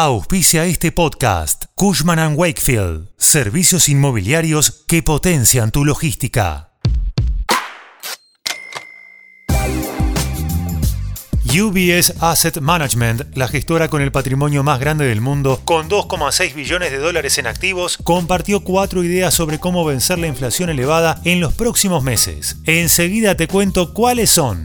Auspicia este podcast Cushman ⁇ Wakefield, servicios inmobiliarios que potencian tu logística. UBS Asset Management, la gestora con el patrimonio más grande del mundo, con 2,6 billones de dólares en activos, compartió cuatro ideas sobre cómo vencer la inflación elevada en los próximos meses. Enseguida te cuento cuáles son.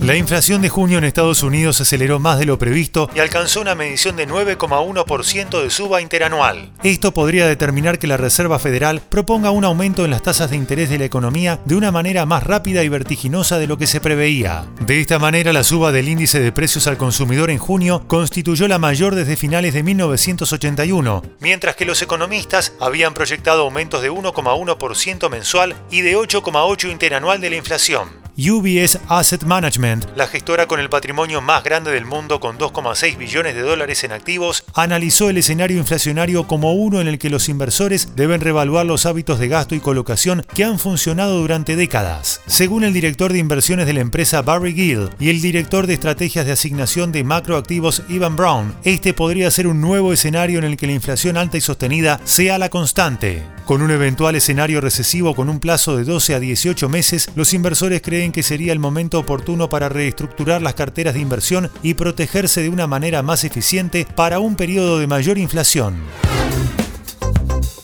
La inflación de junio en Estados Unidos aceleró más de lo previsto y alcanzó una medición de 9,1% de suba interanual. Esto podría determinar que la Reserva Federal proponga un aumento en las tasas de interés de la economía de una manera más rápida y vertiginosa de lo que se preveía. De esta manera, la suba del índice de precios al consumidor en junio constituyó la mayor desde finales de 1981, mientras que los economistas habían proyectado aumentos de 1,1% mensual y de 8,8% interanual de la inflación. UBS Asset Management, la gestora con el patrimonio más grande del mundo con 2,6 billones de dólares en activos, analizó el escenario inflacionario como uno en el que los inversores deben revaluar los hábitos de gasto y colocación que han funcionado durante décadas. Según el director de inversiones de la empresa Barry Gill y el director de estrategias de asignación de macroactivos Ivan Brown, este podría ser un nuevo escenario en el que la inflación alta y sostenida sea la constante. Con un eventual escenario recesivo con un plazo de 12 a 18 meses, los inversores creen que sería el momento oportuno para reestructurar las carteras de inversión y protegerse de una manera más eficiente para un periodo de mayor inflación.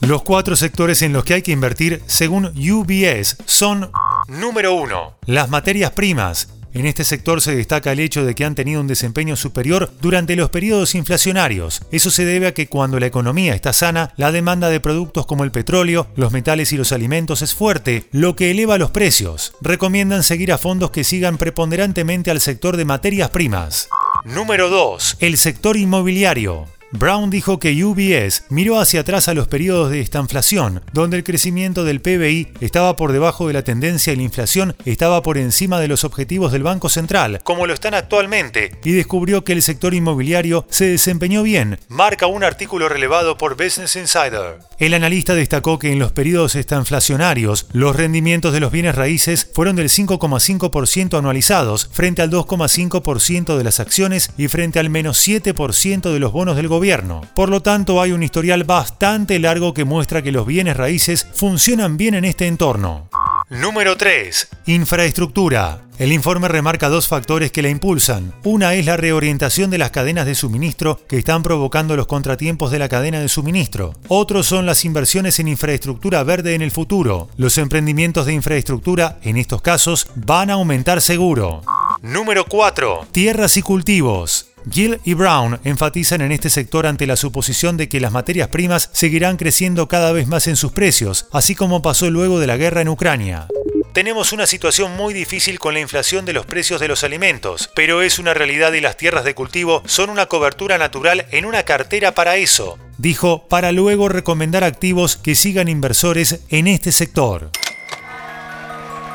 Los cuatro sectores en los que hay que invertir, según UBS, son Número 1. Las materias primas, en este sector se destaca el hecho de que han tenido un desempeño superior durante los periodos inflacionarios. Eso se debe a que cuando la economía está sana, la demanda de productos como el petróleo, los metales y los alimentos es fuerte, lo que eleva los precios. Recomiendan seguir a fondos que sigan preponderantemente al sector de materias primas. Número 2. El sector inmobiliario. Brown dijo que UBS miró hacia atrás a los periodos de estanflación, donde el crecimiento del PBI estaba por debajo de la tendencia y la inflación estaba por encima de los objetivos del Banco Central, como lo están actualmente, y descubrió que el sector inmobiliario se desempeñó bien, marca un artículo relevado por Business Insider. El analista destacó que en los periodos estanflacionarios, los rendimientos de los bienes raíces fueron del 5,5% anualizados, frente al 2,5% de las acciones y frente al menos 7% de los bonos del gobierno por lo tanto, hay un historial bastante largo que muestra que los bienes raíces funcionan bien en este entorno. Número 3. Infraestructura. El informe remarca dos factores que la impulsan. Una es la reorientación de las cadenas de suministro que están provocando los contratiempos de la cadena de suministro. Otros son las inversiones en infraestructura verde en el futuro. Los emprendimientos de infraestructura, en estos casos, van a aumentar seguro. Número 4. Tierras y cultivos. Gill y Brown enfatizan en este sector ante la suposición de que las materias primas seguirán creciendo cada vez más en sus precios, así como pasó luego de la guerra en Ucrania. Tenemos una situación muy difícil con la inflación de los precios de los alimentos, pero es una realidad y las tierras de cultivo son una cobertura natural en una cartera para eso, dijo, para luego recomendar activos que sigan inversores en este sector.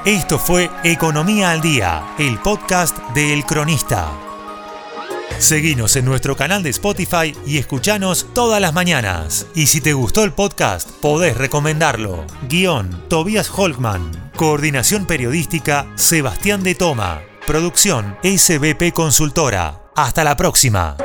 Esto fue Economía al Día, el podcast de El Cronista. Seguinos en nuestro canal de Spotify y escuchanos todas las mañanas. Y si te gustó el podcast, podés recomendarlo. Guión, Tobias Holkman. Coordinación periodística, Sebastián de Toma. Producción, SBP Consultora. Hasta la próxima.